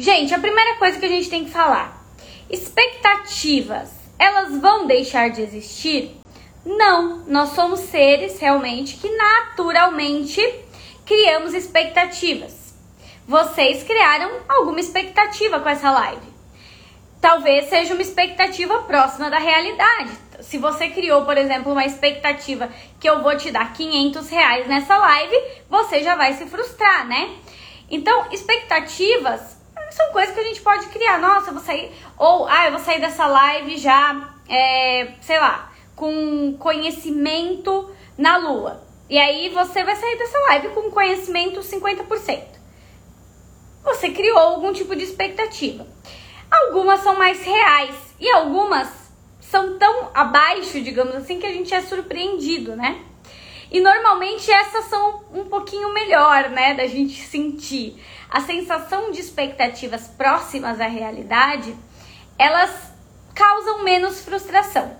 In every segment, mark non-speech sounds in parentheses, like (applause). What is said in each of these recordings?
Gente, a primeira coisa que a gente tem que falar: expectativas, elas vão deixar de existir? Não, nós somos seres realmente que naturalmente criamos expectativas. Vocês criaram alguma expectativa com essa live. Talvez seja uma expectativa próxima da realidade. Se você criou, por exemplo, uma expectativa que eu vou te dar 500 reais nessa live, você já vai se frustrar, né? Então, expectativas são coisas que a gente pode criar. Nossa, eu vou sair. Ou, ah, eu vou sair dessa live já, é, sei lá, com conhecimento na lua. E aí você vai sair dessa live com conhecimento 50%. Você criou algum tipo de expectativa. Algumas são mais reais e algumas são tão abaixo, digamos assim, que a gente é surpreendido, né? E normalmente essas são um pouquinho melhor, né, da gente sentir. A sensação de expectativas próximas à realidade, elas causam menos frustração.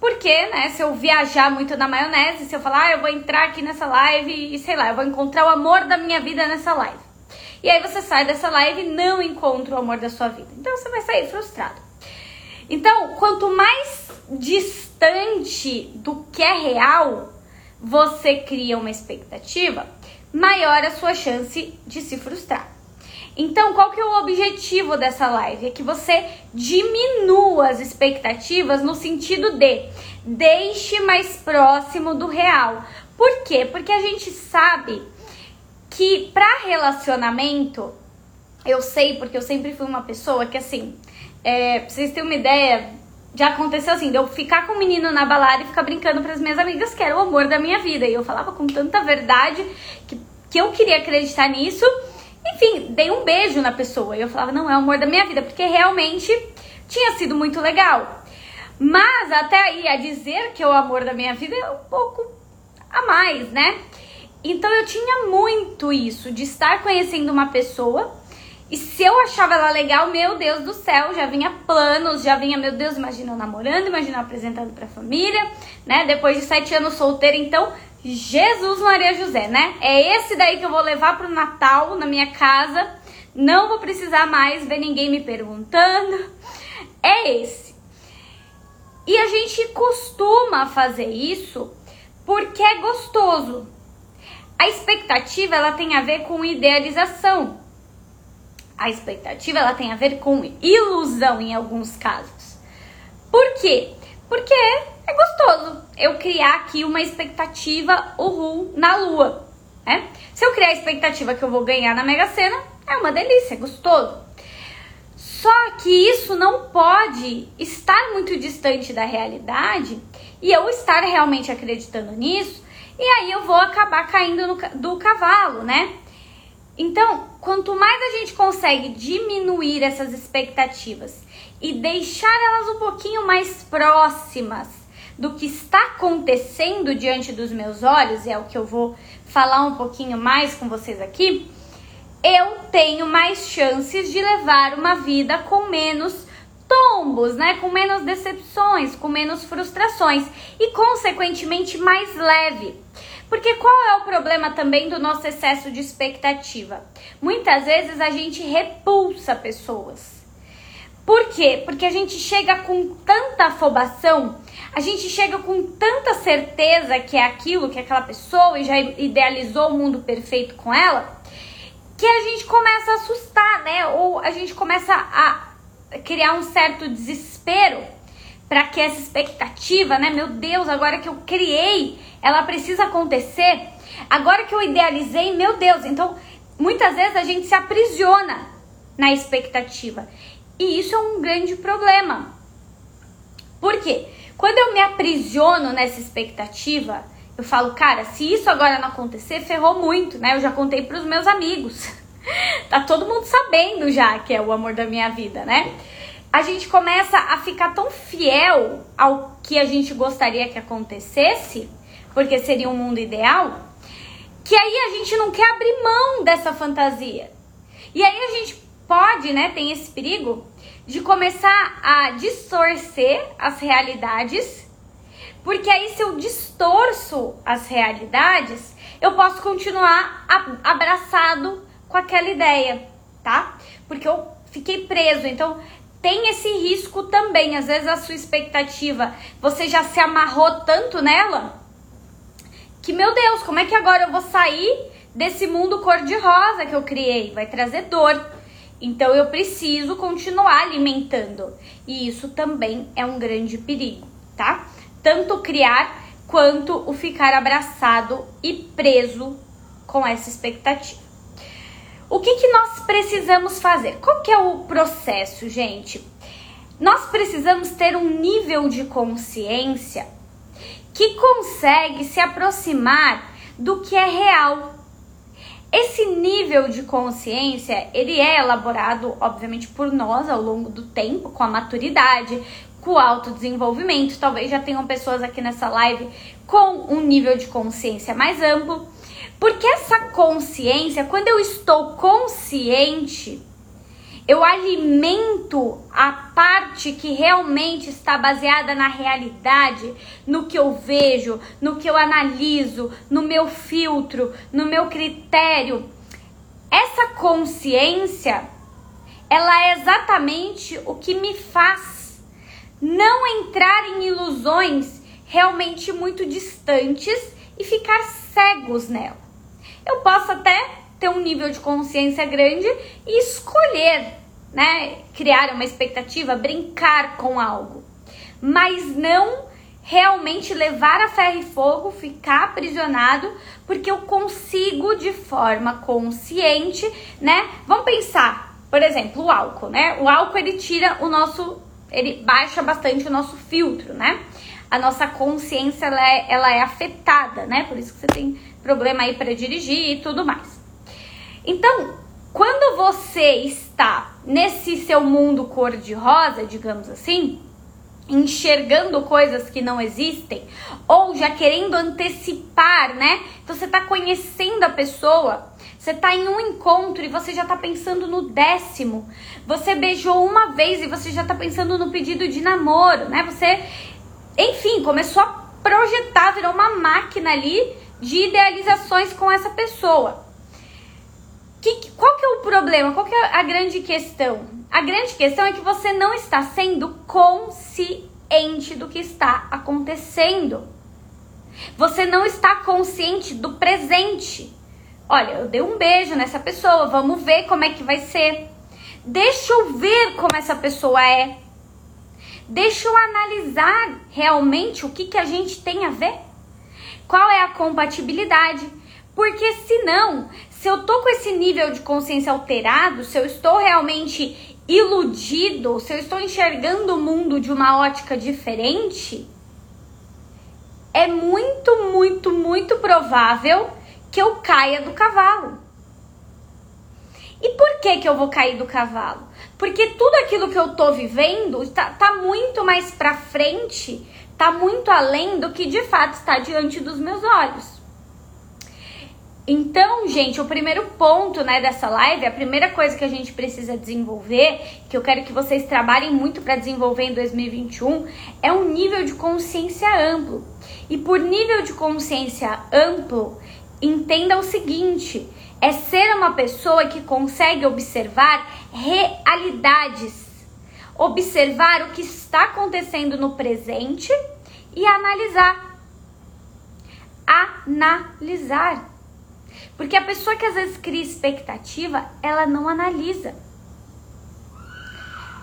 Porque, né, se eu viajar muito na maionese, se eu falar, ah, eu vou entrar aqui nessa live e sei lá, eu vou encontrar o amor da minha vida nessa live. E aí você sai dessa live e não encontra o amor da sua vida. Então você vai sair frustrado. Então, quanto mais distante do que é real, você cria uma expectativa, maior a sua chance de se frustrar. Então, qual que é o objetivo dessa live? É que você diminua as expectativas no sentido de deixe mais próximo do real. Por quê? Porque a gente sabe que para relacionamento, eu sei porque eu sempre fui uma pessoa que assim, é, pra vocês terem uma ideia, já aconteceu assim, de eu ficar com o menino na balada e ficar brincando para as minhas amigas que era o amor da minha vida. E eu falava com tanta verdade que, que eu queria acreditar nisso. Enfim, dei um beijo na pessoa. E eu falava, não, é o amor da minha vida, porque realmente tinha sido muito legal. Mas até aí, a dizer que é o amor da minha vida é um pouco a mais, né? Então eu tinha muito isso, de estar conhecendo uma pessoa e se eu achava ela legal, meu Deus do céu, já vinha planos, já vinha, meu Deus, imagina eu namorando, imagina eu apresentando pra família, né? Depois de sete anos solteira, então, Jesus Maria José, né? É esse daí que eu vou levar pro Natal na minha casa. Não vou precisar mais ver ninguém me perguntando. É esse. E a gente costuma fazer isso porque é gostoso. A expectativa ela tem a ver com idealização a expectativa ela tem a ver com ilusão em alguns casos. Por quê? Porque é gostoso eu criar aqui uma expectativa uhul na lua, né? Se eu criar a expectativa que eu vou ganhar na Mega Sena, é uma delícia, é gostoso. Só que isso não pode estar muito distante da realidade e eu estar realmente acreditando nisso, e aí eu vou acabar caindo no, do cavalo, né? Então, quanto mais a gente consegue diminuir essas expectativas e deixar elas um pouquinho mais próximas do que está acontecendo diante dos meus olhos, e é o que eu vou falar um pouquinho mais com vocês aqui, eu tenho mais chances de levar uma vida com menos tombos, né? Com menos decepções, com menos frustrações e consequentemente mais leve. Porque qual é o problema também do nosso excesso de expectativa? Muitas vezes a gente repulsa pessoas. Por quê? Porque a gente chega com tanta afobação, a gente chega com tanta certeza que é aquilo, que é aquela pessoa e já idealizou o mundo perfeito com ela, que a gente começa a assustar, né? Ou a gente começa a criar um certo desespero para que essa expectativa, né? Meu Deus, agora que eu criei, ela precisa acontecer. Agora que eu idealizei, meu Deus, então muitas vezes a gente se aprisiona na expectativa. E isso é um grande problema. Por quê? Quando eu me aprisiono nessa expectativa, eu falo, cara, se isso agora não acontecer, ferrou muito, né? Eu já contei para os meus amigos. (laughs) tá todo mundo sabendo já que é o amor da minha vida, né? A gente começa a ficar tão fiel ao que a gente gostaria que acontecesse, porque seria um mundo ideal, que aí a gente não quer abrir mão dessa fantasia. E aí a gente pode, né, tem esse perigo de começar a distorcer as realidades, porque aí se eu distorço as realidades, eu posso continuar abraçado com aquela ideia, tá? porque eu fiquei preso. Então, tem esse risco também. Às vezes a sua expectativa, você já se amarrou tanto nela que, meu Deus, como é que agora eu vou sair desse mundo cor-de-rosa que eu criei? Vai trazer dor. Então eu preciso continuar alimentando. E isso também é um grande perigo, tá? Tanto criar quanto o ficar abraçado e preso com essa expectativa. O que, que nós precisamos fazer? Qual que é o processo, gente? Nós precisamos ter um nível de consciência que consegue se aproximar do que é real. Esse nível de consciência, ele é elaborado, obviamente, por nós ao longo do tempo, com a maturidade, com o autodesenvolvimento. Talvez já tenham pessoas aqui nessa live com um nível de consciência mais amplo. Porque essa consciência, quando eu estou consciente, eu alimento a parte que realmente está baseada na realidade, no que eu vejo, no que eu analiso, no meu filtro, no meu critério. Essa consciência, ela é exatamente o que me faz não entrar em ilusões realmente muito distantes e ficar cegos nela. Eu posso até ter um nível de consciência grande e escolher, né, criar uma expectativa, brincar com algo, mas não realmente levar a ferro e fogo, ficar aprisionado, porque eu consigo de forma consciente, né? Vamos pensar, por exemplo, o álcool, né? O álcool ele tira o nosso, ele baixa bastante o nosso filtro, né? A nossa consciência ela é, ela é afetada, né? Por isso que você tem problema aí para dirigir e tudo mais. Então, quando você está nesse seu mundo cor-de-rosa, digamos assim, enxergando coisas que não existem, ou já querendo antecipar, né? Então você está conhecendo a pessoa, você está em um encontro e você já está pensando no décimo. Você beijou uma vez e você já está pensando no pedido de namoro, né? Você, enfim, começou a projetar, virou uma máquina ali de idealizações com essa pessoa. Que, qual que é o problema? Qual que é a grande questão? A grande questão é que você não está sendo consciente do que está acontecendo. Você não está consciente do presente. Olha, eu dei um beijo nessa pessoa, vamos ver como é que vai ser. Deixa eu ver como essa pessoa é. Deixa eu analisar realmente o que, que a gente tem a ver. Qual é a compatibilidade? Porque senão, se eu tô com esse nível de consciência alterado, se eu estou realmente iludido, se eu estou enxergando o mundo de uma ótica diferente, é muito, muito, muito provável que eu caia do cavalo. E por que que eu vou cair do cavalo? Porque tudo aquilo que eu tô vivendo tá, tá muito mais pra frente, tá muito além do que de fato está diante dos meus olhos. Então, gente, o primeiro ponto, né, dessa live, a primeira coisa que a gente precisa desenvolver, que eu quero que vocês trabalhem muito para desenvolver em 2021, é um nível de consciência amplo. E por nível de consciência amplo, entenda o seguinte: é ser uma pessoa que consegue observar realidades, observar o que está acontecendo no presente e analisar. Analisar. Porque a pessoa que às vezes cria expectativa, ela não analisa.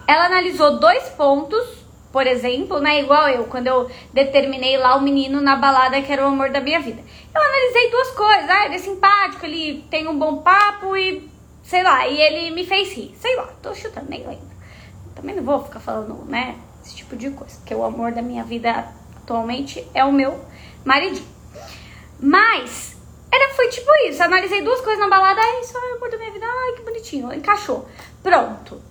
Ela analisou dois pontos, por exemplo, né? Igual eu, quando eu determinei lá o menino na balada que era o amor da minha vida. Eu analisei duas coisas. Ah, ele é simpático, ele tem um bom papo e sei lá, e ele me fez rir. Sei lá, tô chutando, nem lembro. Também não vou ficar falando, né? Esse tipo de coisa. Porque o amor da minha vida atualmente é o meu maridinho. Mas era, foi tipo isso. Analisei duas coisas na balada. Ai, isso é o amor da minha vida. Ai, que bonitinho. Encaixou. Pronto.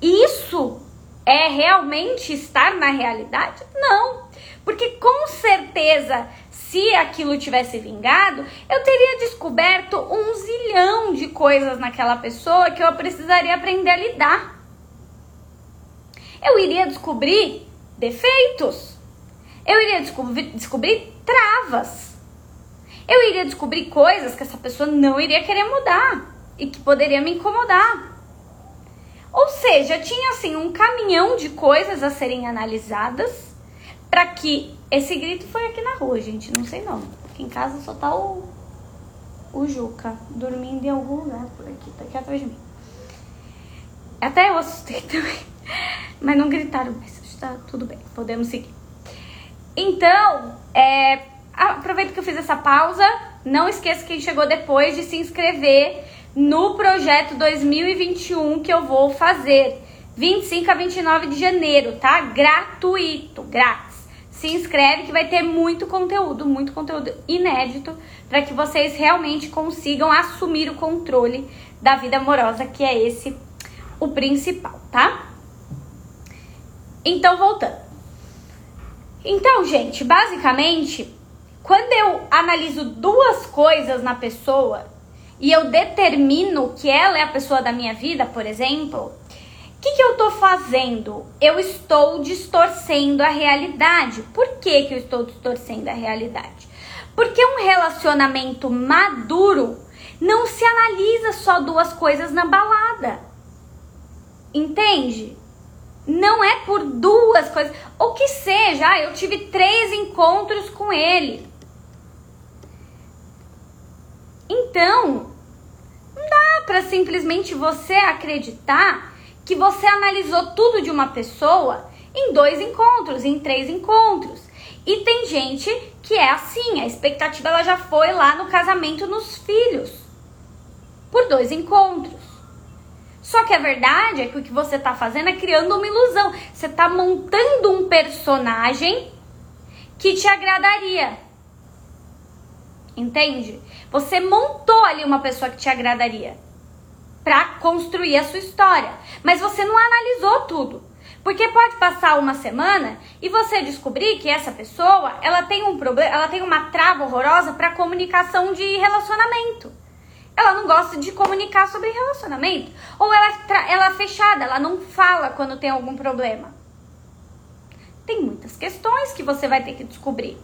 Isso é realmente estar na realidade? Não. Porque com certeza, se aquilo tivesse vingado, eu teria descoberto um zilhão de coisas naquela pessoa que eu precisaria aprender a lidar. Eu iria descobrir defeitos. Eu iria descobrir, descobrir travas eu iria descobrir coisas que essa pessoa não iria querer mudar e que poderia me incomodar. seja, tinha assim um caminhão de coisas a serem analisadas para que esse grito foi aqui na rua, gente, não sei não. Aqui em casa só tá o o Juca dormindo em algum lugar por aqui, tá aqui atrás de mim. Até eu assustei (laughs) também, (laughs) mas não gritaram mais, está tudo bem, podemos seguir. Então, é, aproveito que eu fiz essa pausa, não esqueça quem chegou depois de se inscrever no projeto 2021 que eu vou fazer. 25 a 29 de janeiro, tá? Gratuito, grátis. Se inscreve que vai ter muito conteúdo, muito conteúdo inédito para que vocês realmente consigam assumir o controle da vida amorosa, que é esse o principal, tá? Então, voltando. Então, gente, basicamente, quando eu analiso duas coisas na pessoa, e eu determino que ela é a pessoa da minha vida, por exemplo, o que, que eu estou fazendo? Eu estou distorcendo a realidade. Por que, que eu estou distorcendo a realidade? Porque um relacionamento maduro não se analisa só duas coisas na balada. Entende? Não é por duas coisas. Ou que seja, ah, eu tive três encontros com ele. Então, não dá para simplesmente você acreditar que você analisou tudo de uma pessoa em dois encontros, em três encontros. E tem gente que é assim, a expectativa ela já foi lá no casamento nos filhos. Por dois encontros. Só que a verdade é que o que você está fazendo é criando uma ilusão. Você está montando um personagem que te agradaria. Entende? Você montou ali uma pessoa que te agradaria para construir a sua história, mas você não analisou tudo. Porque pode passar uma semana e você descobrir que essa pessoa, ela tem um problema, ela tem uma trava horrorosa para comunicação de relacionamento. Ela não gosta de comunicar sobre relacionamento, ou ela, ela é fechada, ela não fala quando tem algum problema. Tem muitas questões que você vai ter que descobrir.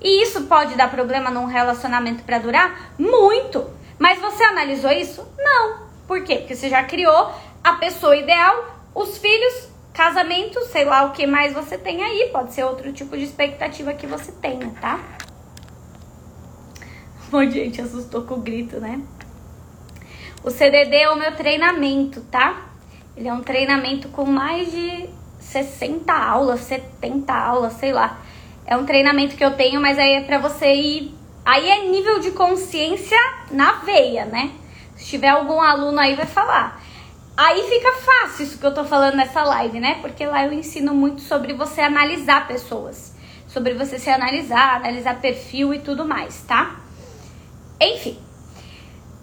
E isso pode dar problema num relacionamento para durar? Muito. Mas você analisou isso? Não. Por quê? Porque você já criou a pessoa ideal, os filhos, casamento, sei lá o que mais você tem aí. Pode ser outro tipo de expectativa que você tenha, tá? (laughs) Bom, gente, assustou com o grito, né? O CDD é o meu treinamento, tá? Ele é um treinamento com mais de 60 aulas, 70 aulas, sei lá. É um treinamento que eu tenho, mas aí é pra você ir. Aí é nível de consciência na veia, né? Se tiver algum aluno aí, vai falar. Aí fica fácil isso que eu tô falando nessa live, né? Porque lá eu ensino muito sobre você analisar pessoas. Sobre você se analisar, analisar perfil e tudo mais, tá? Enfim.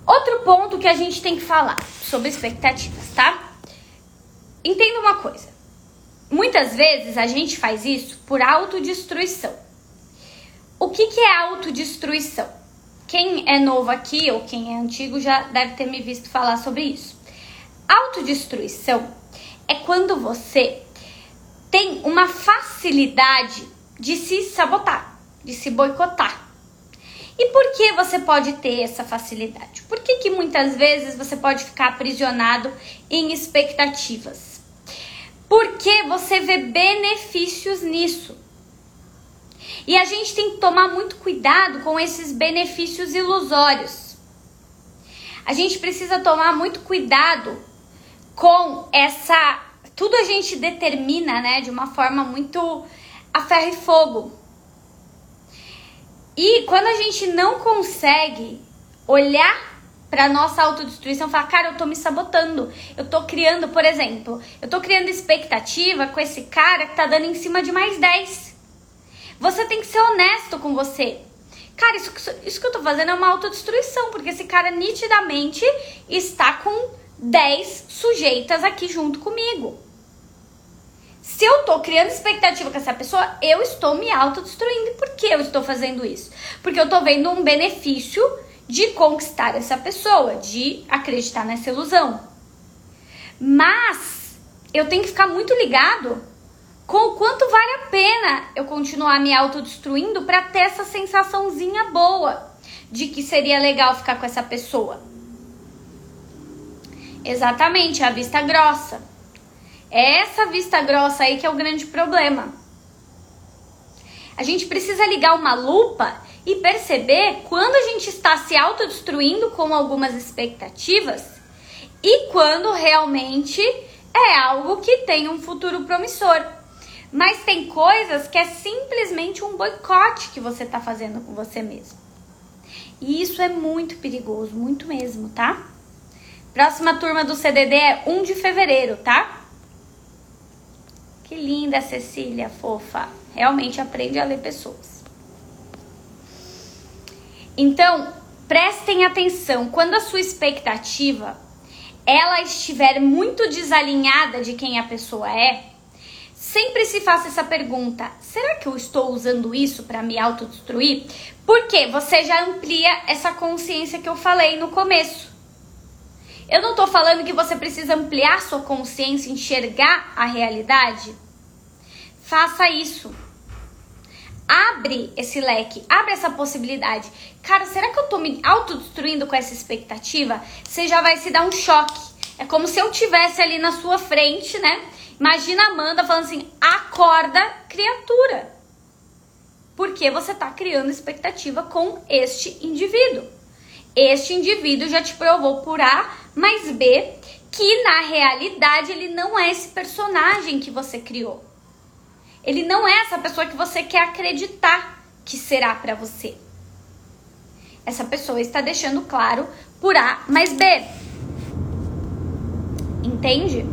Outro ponto que a gente tem que falar sobre expectativas, tá? Entenda uma coisa. Muitas vezes a gente faz isso por autodestruição. O que, que é autodestruição? Quem é novo aqui ou quem é antigo já deve ter me visto falar sobre isso. Autodestruição é quando você tem uma facilidade de se sabotar, de se boicotar. E por que você pode ter essa facilidade? Por que, que muitas vezes você pode ficar aprisionado em expectativas? Porque você vê benefícios nisso. E a gente tem que tomar muito cuidado com esses benefícios ilusórios. A gente precisa tomar muito cuidado com essa. Tudo a gente determina, né, de uma forma muito a ferro e fogo. E quando a gente não consegue olhar para nossa autodestruição, falar, cara, eu tô me sabotando. Eu tô criando, por exemplo, eu tô criando expectativa com esse cara que tá dando em cima de mais 10. Você tem que ser honesto com você. Cara, isso, isso que eu tô fazendo é uma autodestruição, porque esse cara nitidamente está com 10 sujeitas aqui junto comigo. Se eu tô criando expectativa com essa pessoa, eu estou me autodestruindo. Por que eu estou fazendo isso? Porque eu tô vendo um benefício de conquistar essa pessoa, de acreditar nessa ilusão. Mas eu tenho que ficar muito ligado com o quanto vale a pena eu continuar me autodestruindo para ter essa sensaçãozinha boa de que seria legal ficar com essa pessoa. Exatamente, a vista grossa. É essa vista grossa aí que é o grande problema. A gente precisa ligar uma lupa e perceber quando a gente está se autodestruindo com algumas expectativas e quando realmente é algo que tem um futuro promissor. Mas tem coisas que é simplesmente um boicote que você está fazendo com você mesmo. E isso é muito perigoso, muito mesmo, tá? Próxima turma do CDD é 1 de fevereiro, tá? Que linda, Cecília, fofa. Realmente aprende a ler pessoas. Então, prestem atenção. Quando a sua expectativa ela estiver muito desalinhada de quem a pessoa é, sempre se faça essa pergunta: será que eu estou usando isso para me autodestruir? Porque você já amplia essa consciência que eu falei no começo. Eu não estou falando que você precisa ampliar sua consciência, enxergar a realidade. Faça isso. Abre esse leque, abre essa possibilidade. Cara, será que eu tô me autodestruindo com essa expectativa? Você já vai se dar um choque. É como se eu tivesse ali na sua frente, né? Imagina a Amanda falando assim: acorda, criatura. Porque você tá criando expectativa com este indivíduo. Este indivíduo já te provou por A mais B que na realidade ele não é esse personagem que você criou. Ele não é essa pessoa que você quer acreditar que será para você. Essa pessoa está deixando claro por A mais B. Entende?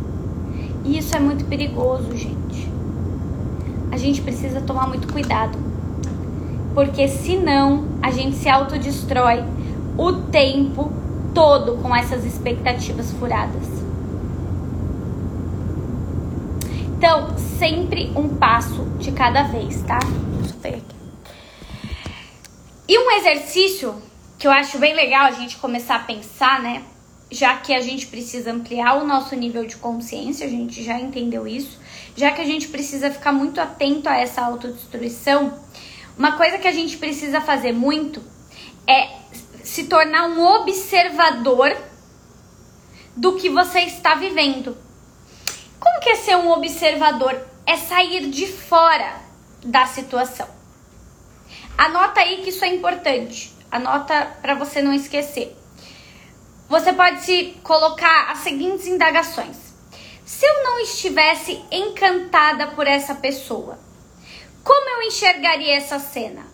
E isso é muito perigoso, gente. A gente precisa tomar muito cuidado. Porque senão a gente se autodestrói o tempo todo com essas expectativas furadas. Então, sempre um passo de cada vez, tá? Aqui. E um exercício que eu acho bem legal a gente começar a pensar, né? Já que a gente precisa ampliar o nosso nível de consciência, a gente já entendeu isso, já que a gente precisa ficar muito atento a essa autodestruição, uma coisa que a gente precisa fazer muito é se tornar um observador do que você está vivendo. Como que é ser um observador? É sair de fora da situação. Anota aí que isso é importante. Anota para você não esquecer. Você pode se colocar as seguintes indagações. Se eu não estivesse encantada por essa pessoa, como eu enxergaria essa cena?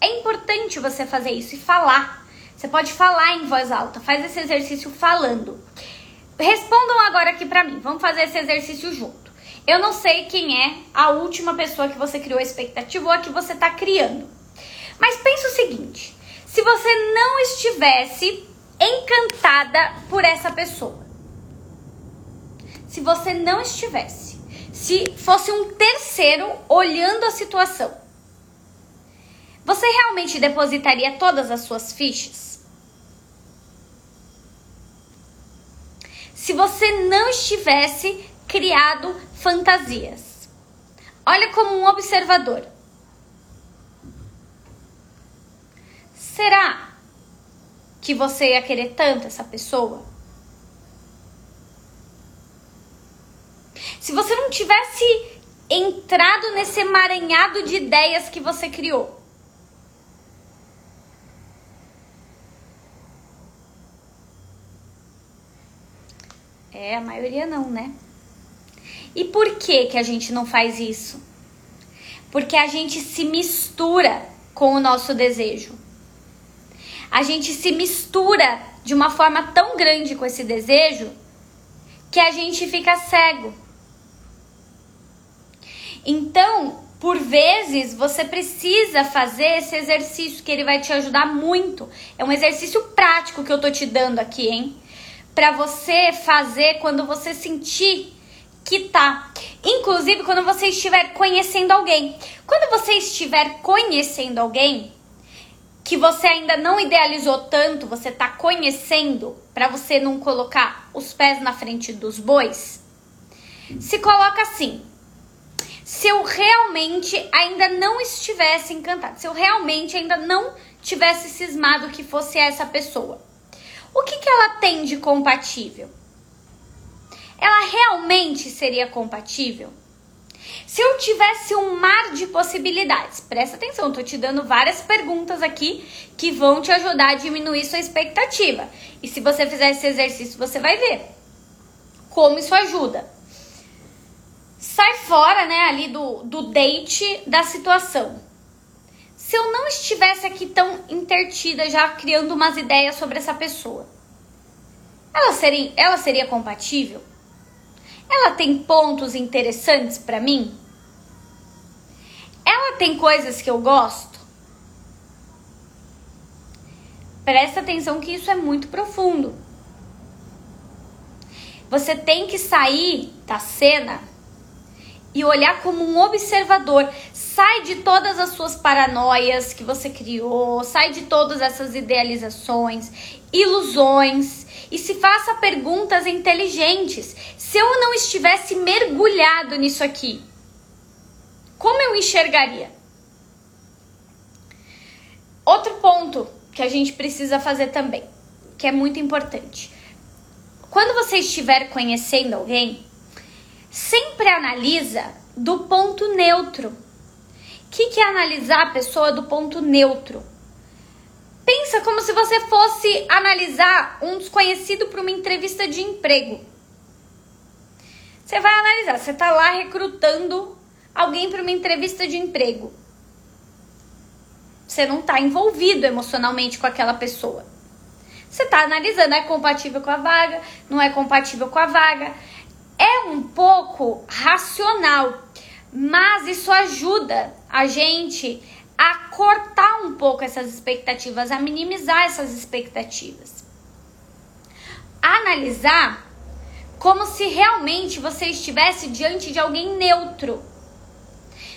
É importante você fazer isso e falar. Você pode falar em voz alta, faz esse exercício falando. Respondam agora aqui pra mim. Vamos fazer esse exercício junto. Eu não sei quem é a última pessoa que você criou a expectativa ou a que você tá criando. Mas pensa o seguinte: se você não estivesse encantada por essa pessoa, se você não estivesse, se fosse um terceiro olhando a situação, você realmente depositaria todas as suas fichas? Se você não estivesse criado fantasias. Olha como um observador. Será que você ia querer tanto essa pessoa? Se você não tivesse entrado nesse emaranhado de ideias que você criou, É, a maioria não, né? E por que que a gente não faz isso? Porque a gente se mistura com o nosso desejo. A gente se mistura de uma forma tão grande com esse desejo que a gente fica cego. Então, por vezes, você precisa fazer esse exercício que ele vai te ajudar muito. É um exercício prático que eu tô te dando aqui, hein? Para você fazer quando você sentir que tá. Inclusive quando você estiver conhecendo alguém. Quando você estiver conhecendo alguém que você ainda não idealizou tanto, você tá conhecendo para você não colocar os pés na frente dos bois. Se coloca assim: se eu realmente ainda não estivesse encantado, se eu realmente ainda não tivesse cismado que fosse essa pessoa o que, que ela tem de compatível? realmente seria compatível? Se eu tivesse um mar de possibilidades, presta atenção, tô te dando várias perguntas aqui que vão te ajudar a diminuir sua expectativa. E se você fizer esse exercício, você vai ver como isso ajuda. Sai fora, né, ali do, do date da situação. Se eu não estivesse aqui tão intertida, já criando umas ideias sobre essa pessoa, ela seria, ela seria compatível? Ela tem pontos interessantes para mim? Ela tem coisas que eu gosto? Presta atenção que isso é muito profundo. Você tem que sair da cena e olhar como um observador. Sai de todas as suas paranoias que você criou, sai de todas essas idealizações, ilusões e se faça perguntas inteligentes. Se eu não estivesse mergulhado nisso aqui, como eu enxergaria? Outro ponto que a gente precisa fazer também, que é muito importante. Quando você estiver conhecendo alguém, sempre analisa do ponto neutro. Que, que é analisar a pessoa do ponto neutro? Pensa como se você fosse analisar um desconhecido para uma entrevista de emprego. Você vai analisar, você está lá recrutando alguém para uma entrevista de emprego. Você não está envolvido emocionalmente com aquela pessoa. Você está analisando, é compatível com a vaga, não é compatível com a vaga. É um pouco racional, mas isso ajuda a gente a cortar um pouco essas expectativas, a minimizar essas expectativas. Analisar como se realmente você estivesse diante de alguém neutro.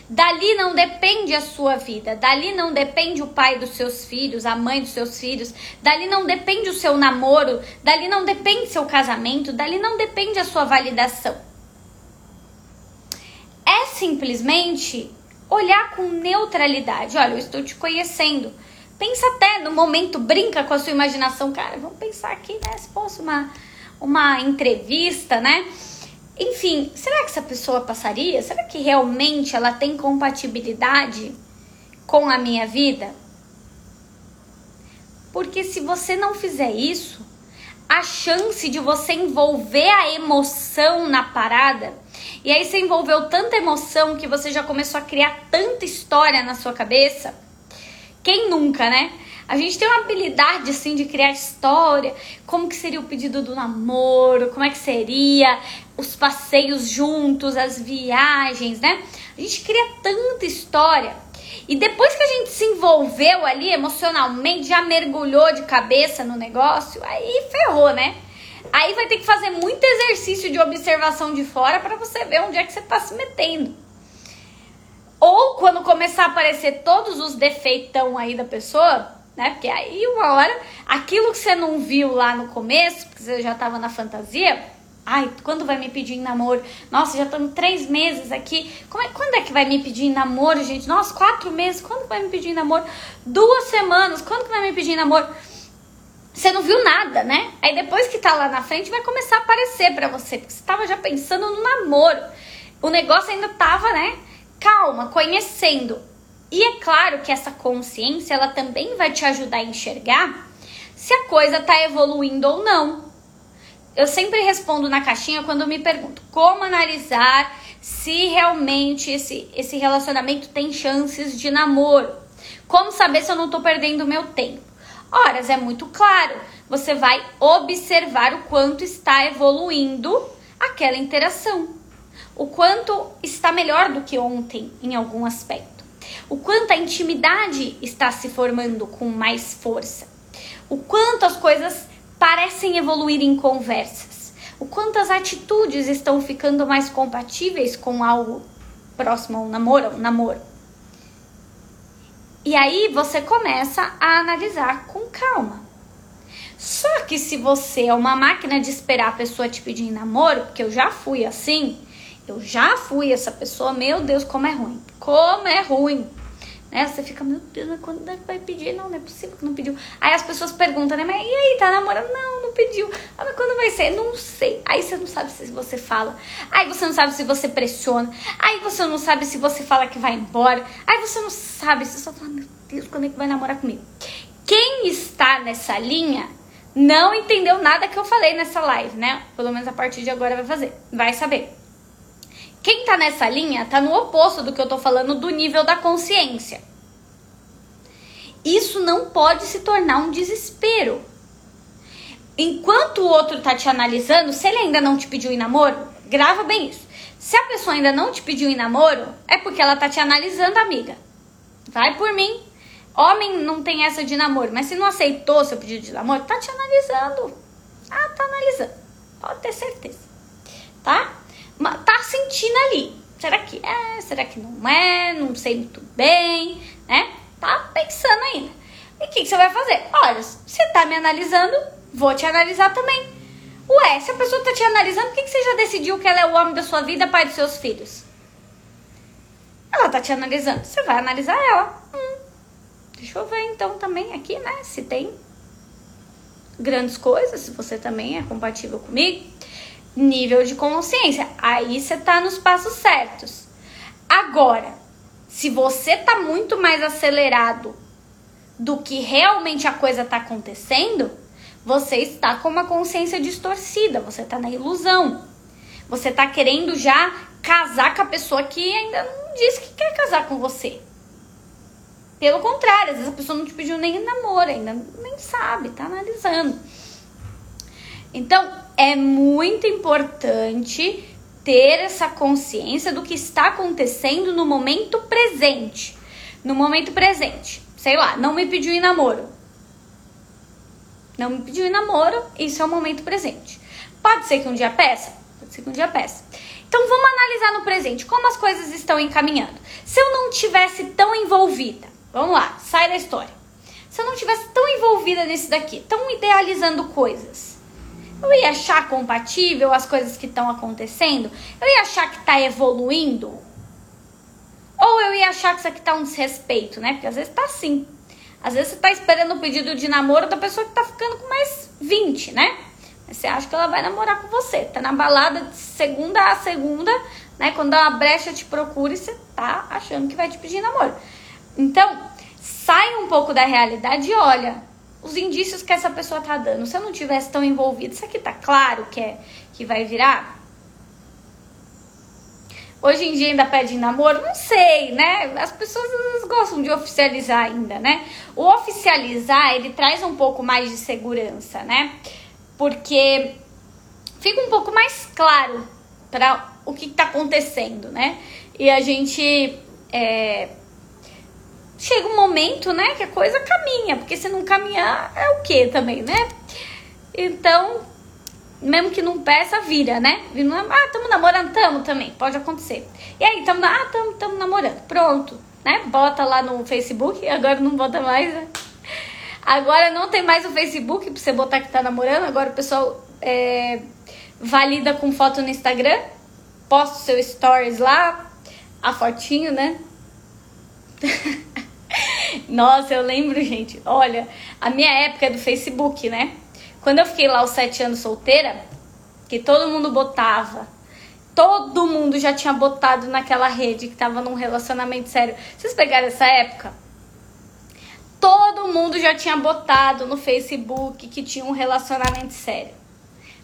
Dali não depende a sua vida, dali não depende o pai dos seus filhos, a mãe dos seus filhos, dali não depende o seu namoro, dali não depende seu casamento, dali não depende a sua validação. Simplesmente olhar com neutralidade. Olha, eu estou te conhecendo. Pensa até no momento, brinca com a sua imaginação, cara. Vamos pensar aqui, né? Se fosse uma, uma entrevista, né? Enfim, será que essa pessoa passaria? Será que realmente ela tem compatibilidade com a minha vida? Porque se você não fizer isso, a chance de você envolver a emoção na parada e aí você envolveu tanta emoção que você já começou a criar tanta história na sua cabeça. Quem nunca, né? A gente tem uma habilidade assim de criar história, como que seria o pedido do namoro, como é que seria os passeios juntos, as viagens, né? A gente cria tanta história. E depois que a gente se envolveu ali emocionalmente, já mergulhou de cabeça no negócio, aí ferrou, né? Aí vai ter que fazer muito exercício de observação de fora para você ver onde é que você está se metendo. Ou quando começar a aparecer todos os defeitão aí da pessoa, né? Porque aí uma hora, aquilo que você não viu lá no começo, porque você já estava na fantasia, ai, quando vai me pedir em namoro? Nossa, já estamos três meses aqui. Como é, quando é que vai me pedir em namoro, gente? Nossa, quatro meses, quando vai me pedir em namoro? Duas semanas, quando que vai me pedir em namoro? Você não viu nada, né? Aí depois que tá lá na frente vai começar a aparecer para você, porque você tava já pensando no namoro. O negócio ainda tava, né? Calma, conhecendo. E é claro que essa consciência ela também vai te ajudar a enxergar se a coisa tá evoluindo ou não. Eu sempre respondo na caixinha quando me pergunto como analisar se realmente esse, esse relacionamento tem chances de namoro. Como saber se eu não tô perdendo meu tempo? Horas é muito claro. Você vai observar o quanto está evoluindo aquela interação. O quanto está melhor do que ontem em algum aspecto. O quanto a intimidade está se formando com mais força. O quanto as coisas parecem evoluir em conversas. O quanto as atitudes estão ficando mais compatíveis com algo próximo a um namoro, namoro. E aí você começa a analisar com calma. Só que se você é uma máquina de esperar a pessoa te pedir namoro, porque eu já fui assim, eu já fui essa pessoa, meu Deus, como é ruim. Como é ruim. Né? Você fica, meu Deus, mas quando é vai pedir? Não, não é possível que não pediu. Aí as pessoas perguntam, né? Mas e aí, tá namorando? Não, não pediu. Ah, mas quando vai ser? Não sei. Aí você não sabe se você fala. Aí você não sabe se você pressiona. Aí você não sabe se você fala que vai embora. Aí você não sabe, você só fala, meu Deus, quando é que vai namorar comigo? Quem está nessa linha não entendeu nada que eu falei nessa live, né? Pelo menos a partir de agora vai fazer, vai saber. Quem tá nessa linha tá no oposto do que eu tô falando do nível da consciência. Isso não pode se tornar um desespero. Enquanto o outro tá te analisando, se ele ainda não te pediu em namoro, grava bem isso. Se a pessoa ainda não te pediu em namoro, é porque ela tá te analisando, amiga. Vai por mim. Homem não tem essa de namoro, mas se não aceitou seu pedido de namoro, tá te analisando. Ah, tá analisando. Pode ter certeza. Tá? Tá sentindo ali. Será que é? Será que não é? Não sei muito bem, né? Tá pensando ainda. E o que, que você vai fazer? Olha, você tá me analisando, vou te analisar também. Ué, se a pessoa tá te analisando, por que, que você já decidiu que ela é o homem da sua vida, pai dos seus filhos? Ela tá te analisando. Você vai analisar ela. Hum, Deixa eu ver então também aqui, né? Se tem grandes coisas, se você também é compatível comigo. Nível de consciência. Aí você tá nos passos certos. Agora, se você tá muito mais acelerado do que realmente a coisa tá acontecendo, você está com uma consciência distorcida, você tá na ilusão. Você tá querendo já casar com a pessoa que ainda não disse que quer casar com você. Pelo contrário, às vezes a pessoa não te pediu nem namoro, ainda nem sabe, tá analisando. Então, é muito importante ter essa consciência do que está acontecendo no momento presente. No momento presente, sei lá, não me pediu em namoro. Não me pediu em namoro, isso é o momento presente. Pode ser que um dia peça? Pode ser que um dia peça. Então vamos analisar no presente como as coisas estão encaminhando. Se eu não tivesse tão envolvida, Vamos lá, sai da história. Se eu não tivesse tão envolvida nesse daqui, tão idealizando coisas, eu ia achar compatível as coisas que estão acontecendo? Eu ia achar que está evoluindo? Ou eu ia achar que isso aqui tá um desrespeito, né? Porque às vezes tá assim. Às vezes você tá esperando o pedido de namoro da pessoa que tá ficando com mais 20, né? Mas você acha que ela vai namorar com você. Tá na balada de segunda a segunda, né? Quando dá uma brecha, te procura e você tá achando que vai te pedir namoro. Então, sai um pouco da realidade e olha os indícios que essa pessoa tá dando. Se eu não tivesse tão envolvido, isso aqui tá claro que é que vai virar? Hoje em dia ainda pede namoro? Não sei, né? As pessoas gostam de oficializar ainda, né? O oficializar, ele traz um pouco mais de segurança, né? Porque fica um pouco mais claro para o que está acontecendo, né? E a gente é, chega um momento, né, que a coisa caminha, porque se não caminhar é o que também, né? Então, mesmo que não peça, vira, né? Ah, estamos namorando, tamo também, pode acontecer. E aí, tamo, ah, tamo, tamo namorando, pronto, né? Bota lá no Facebook, (laughs) agora não bota mais, né? Agora não tem mais o Facebook pra você botar que tá namorando, agora o pessoal é, valida com foto no Instagram, posta o seu stories lá, a fotinho, né? (laughs) Nossa, eu lembro, gente. Olha, a minha época do Facebook, né? Quando eu fiquei lá os sete anos solteira, que todo mundo botava, todo mundo já tinha botado naquela rede que tava num relacionamento sério. Vocês pegaram essa época? Todo mundo já tinha botado no Facebook que tinha um relacionamento sério.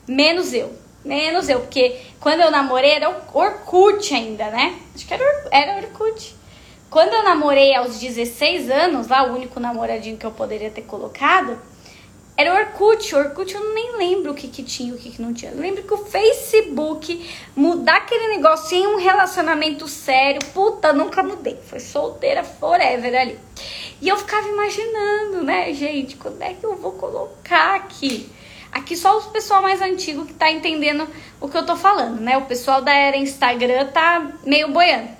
Menos eu. Menos eu, porque quando eu namorei era Orkut ainda, né? Acho que era, era Orkut. Quando eu namorei aos 16 anos, lá o único namoradinho que eu poderia ter colocado, era o Orkut. O Orkut eu nem lembro o que, que tinha e o que, que não tinha. Eu lembro que o Facebook, mudar aquele negócio em um relacionamento sério, puta, nunca mudei. Foi solteira forever ali. E eu ficava imaginando, né, gente, quando é que eu vou colocar aqui? Aqui só o pessoal mais antigo que tá entendendo o que eu tô falando, né? O pessoal da era Instagram tá meio boiando.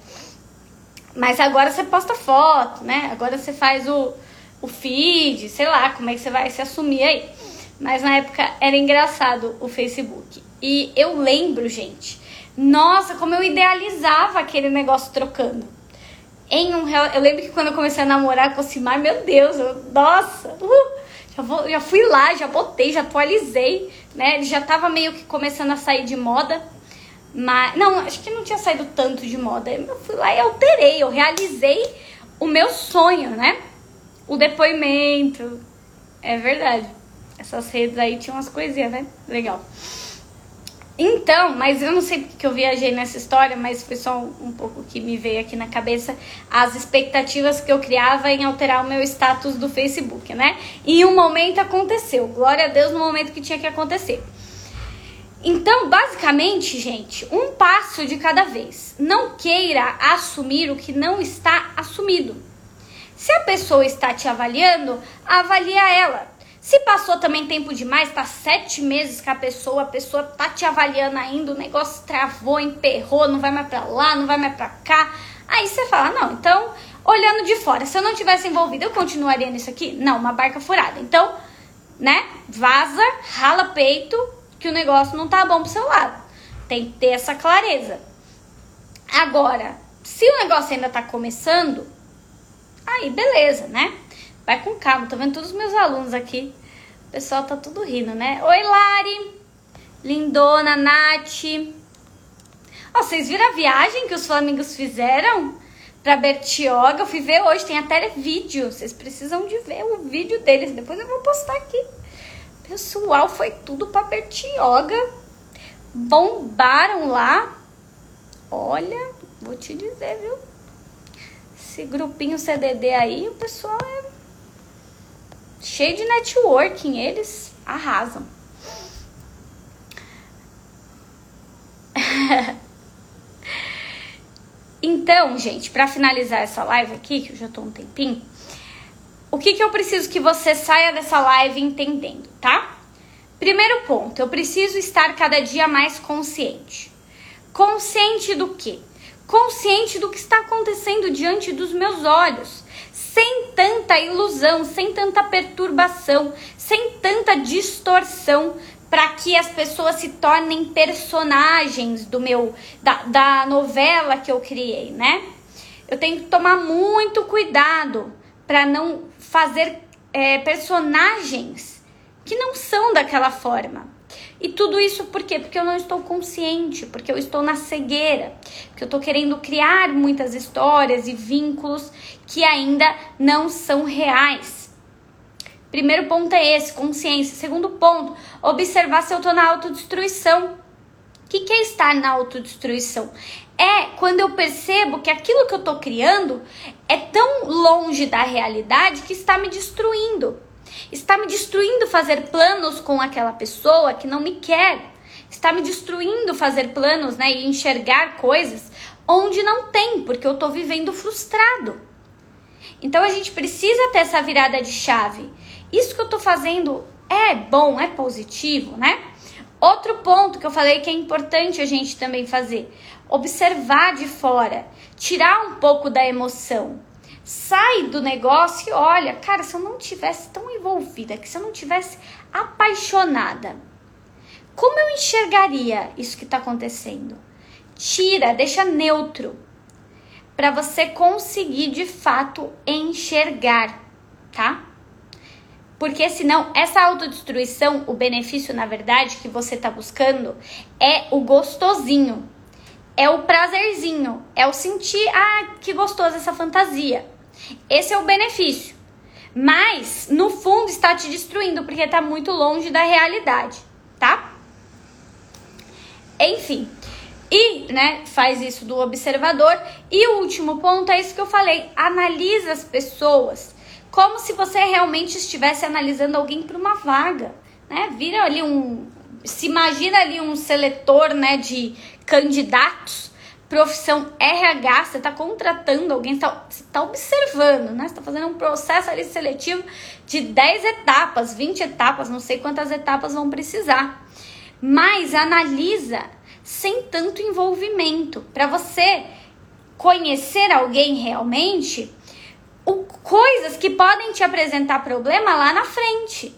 Mas agora você posta foto, né? Agora você faz o, o feed, sei lá como é que você vai se assumir aí. Mas na época era engraçado o Facebook. E eu lembro, gente, nossa, como eu idealizava aquele negócio trocando. em um Eu lembro que quando eu comecei a namorar com o Simar, meu Deus, eu, nossa, uh, já, vou, já fui lá, já botei, já atualizei, né? Ele já tava meio que começando a sair de moda. Mas, não, acho que não tinha saído tanto de moda. Eu fui lá e alterei, eu realizei o meu sonho, né? O depoimento. É verdade. Essas redes aí tinham umas coisinhas, né? Legal. Então, mas eu não sei porque que eu viajei nessa história, mas foi só um, um, pouco que me veio aqui na cabeça as expectativas que eu criava em alterar o meu status do Facebook, né? E um momento aconteceu. Glória a Deus no momento que tinha que acontecer. Então, basicamente, gente, um passo de cada vez. Não queira assumir o que não está assumido. Se a pessoa está te avaliando, avalia ela. Se passou também tempo demais, tá sete meses com a pessoa, a pessoa tá te avaliando ainda, o negócio travou, emperrou, não vai mais pra lá, não vai mais pra cá. Aí você fala, não, então, olhando de fora, se eu não tivesse envolvido, eu continuaria nisso aqui? Não, uma barca furada. Então, né, vaza, rala peito, que o negócio não tá bom pro seu lado. Tem que ter essa clareza. Agora, se o negócio ainda tá começando, aí beleza, né? Vai com calma, tô vendo todos os meus alunos aqui. O pessoal tá tudo rindo, né? Oi, Lari! Lindona, Nath. Ó, vocês viram a viagem que os flamingos fizeram pra Bertioga? Eu fui ver hoje, tem até vídeo. Vocês precisam de ver o vídeo deles. Depois eu vou postar aqui. Pessoal, foi tudo pra Bertioga. Bombaram lá. Olha, vou te dizer, viu? Esse grupinho CDD aí, o pessoal é cheio de networking, eles arrasam. (laughs) então, gente, para finalizar essa live aqui, que eu já tô um tempinho, o que, que eu preciso que você saia dessa live entendendo, tá? Primeiro ponto, eu preciso estar cada dia mais consciente. Consciente do quê? Consciente do que está acontecendo diante dos meus olhos sem tanta ilusão, sem tanta perturbação, sem tanta distorção para que as pessoas se tornem personagens do meu da, da novela que eu criei, né? Eu tenho que tomar muito cuidado para não fazer é, personagens que não são daquela forma. E tudo isso por quê? Porque eu não estou consciente, porque eu estou na cegueira, porque eu estou querendo criar muitas histórias e vínculos que ainda não são reais. Primeiro ponto é esse, consciência. Segundo ponto, observar se eu estou na autodestruição. O que, que é estar na autodestruição? É quando eu percebo que aquilo que eu estou criando é tão longe da realidade que está me destruindo. Está me destruindo fazer planos com aquela pessoa que não me quer. Está me destruindo fazer planos né, e enxergar coisas onde não tem, porque eu estou vivendo frustrado. Então a gente precisa ter essa virada de chave. Isso que eu estou fazendo é bom, é positivo, né? Outro ponto que eu falei que é importante a gente também fazer: observar de fora, tirar um pouco da emoção sai do negócio e olha, cara, se eu não tivesse tão envolvida, que se eu não tivesse apaixonada, como eu enxergaria isso que está acontecendo? Tira, deixa neutro, para você conseguir de fato enxergar, tá? Porque senão, essa autodestruição, o benefício, na verdade, que você tá buscando é o gostosinho, é o prazerzinho, é o sentir, ah, que gostoso essa fantasia. Esse é o benefício. Mas, no fundo, está te destruindo porque está muito longe da realidade, tá? Enfim. E, né, faz isso do observador. E o último ponto é isso que eu falei: analisa as pessoas como se você realmente estivesse analisando alguém para uma vaga, né? Vira ali um. Se imagina ali um seletor, né, de candidatos profissão RH, você está contratando alguém, você está observando, né? Você está fazendo um processo ali seletivo de 10 etapas, 20 etapas, não sei quantas etapas vão precisar. Mas analisa sem tanto envolvimento, para você conhecer alguém realmente, o, coisas que podem te apresentar problema lá na frente.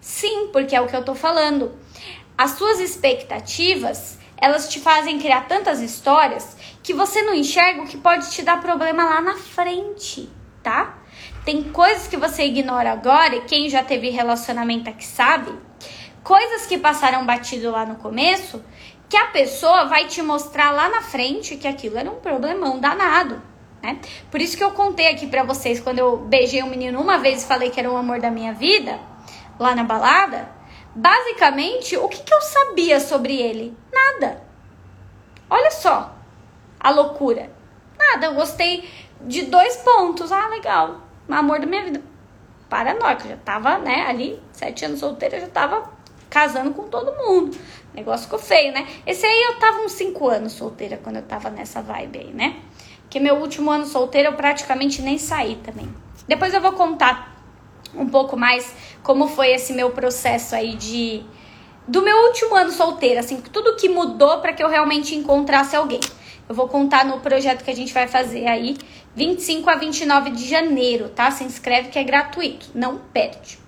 Sim, porque é o que eu tô falando. As suas expectativas elas te fazem criar tantas histórias que você não enxerga o que pode te dar problema lá na frente, tá? Tem coisas que você ignora agora, e quem já teve relacionamento aqui sabe, coisas que passaram batido lá no começo, que a pessoa vai te mostrar lá na frente que aquilo era um problemão danado. Né? Por isso que eu contei aqui para vocês quando eu beijei um menino uma vez e falei que era o amor da minha vida, lá na balada. Basicamente, o que, que eu sabia sobre ele? Nada. Olha só a loucura. Nada, eu gostei de dois pontos. Ah, legal. Amor da minha vida. Paranoica, já tava, né, ali, sete anos solteira, já tava casando com todo mundo. O negócio ficou feio, né? Esse aí eu tava uns cinco anos solteira quando eu tava nessa vibe aí, né? Que meu último ano solteira eu praticamente nem saí também. Depois eu vou contar um pouco mais como foi esse meu processo aí de do meu último ano solteira, assim, tudo que mudou para que eu realmente encontrasse alguém. Eu vou contar no projeto que a gente vai fazer aí, 25 a 29 de janeiro, tá? Se inscreve que é gratuito, não perde.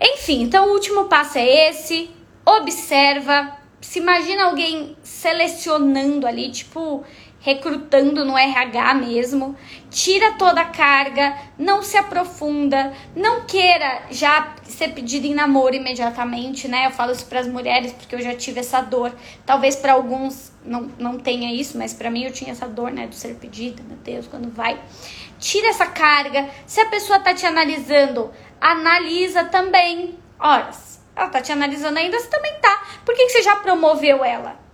Enfim, então o último passo é esse. Observa, se imagina alguém selecionando ali, tipo, recrutando no RH mesmo, tira toda a carga, não se aprofunda, não queira já ser pedido em namoro imediatamente, né? Eu falo isso para as mulheres porque eu já tive essa dor. Talvez para alguns não, não tenha isso, mas para mim eu tinha essa dor, né, do ser pedida, meu Deus, quando vai. Tira essa carga. Se a pessoa tá te analisando, analisa também. Horas. Ela tá te analisando ainda, você também tá. Por que, que você já promoveu ela?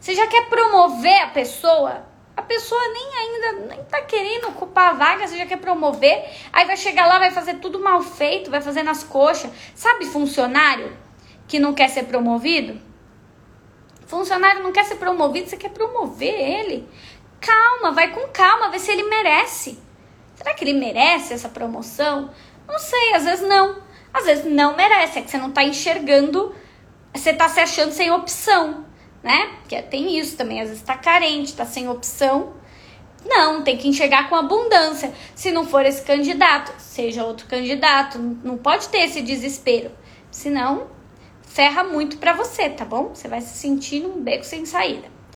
Você já quer promover a pessoa? A pessoa nem ainda nem tá querendo ocupar a vaga, você já quer promover. Aí vai chegar lá, vai fazer tudo mal feito, vai fazer nas coxas. Sabe funcionário que não quer ser promovido? Funcionário não quer ser promovido, você quer promover ele. Calma, vai com calma, vê se ele merece. Será que ele merece essa promoção? Não sei, às vezes não. Às vezes não merece, é que você não tá enxergando, você tá se achando sem opção né? Que tem isso também, às vezes tá carente, tá sem opção. Não, tem que enxergar com abundância. Se não for esse candidato, seja outro candidato. Não pode ter esse desespero. Senão, ferra muito para você, tá bom? Você vai se sentir num beco sem saída.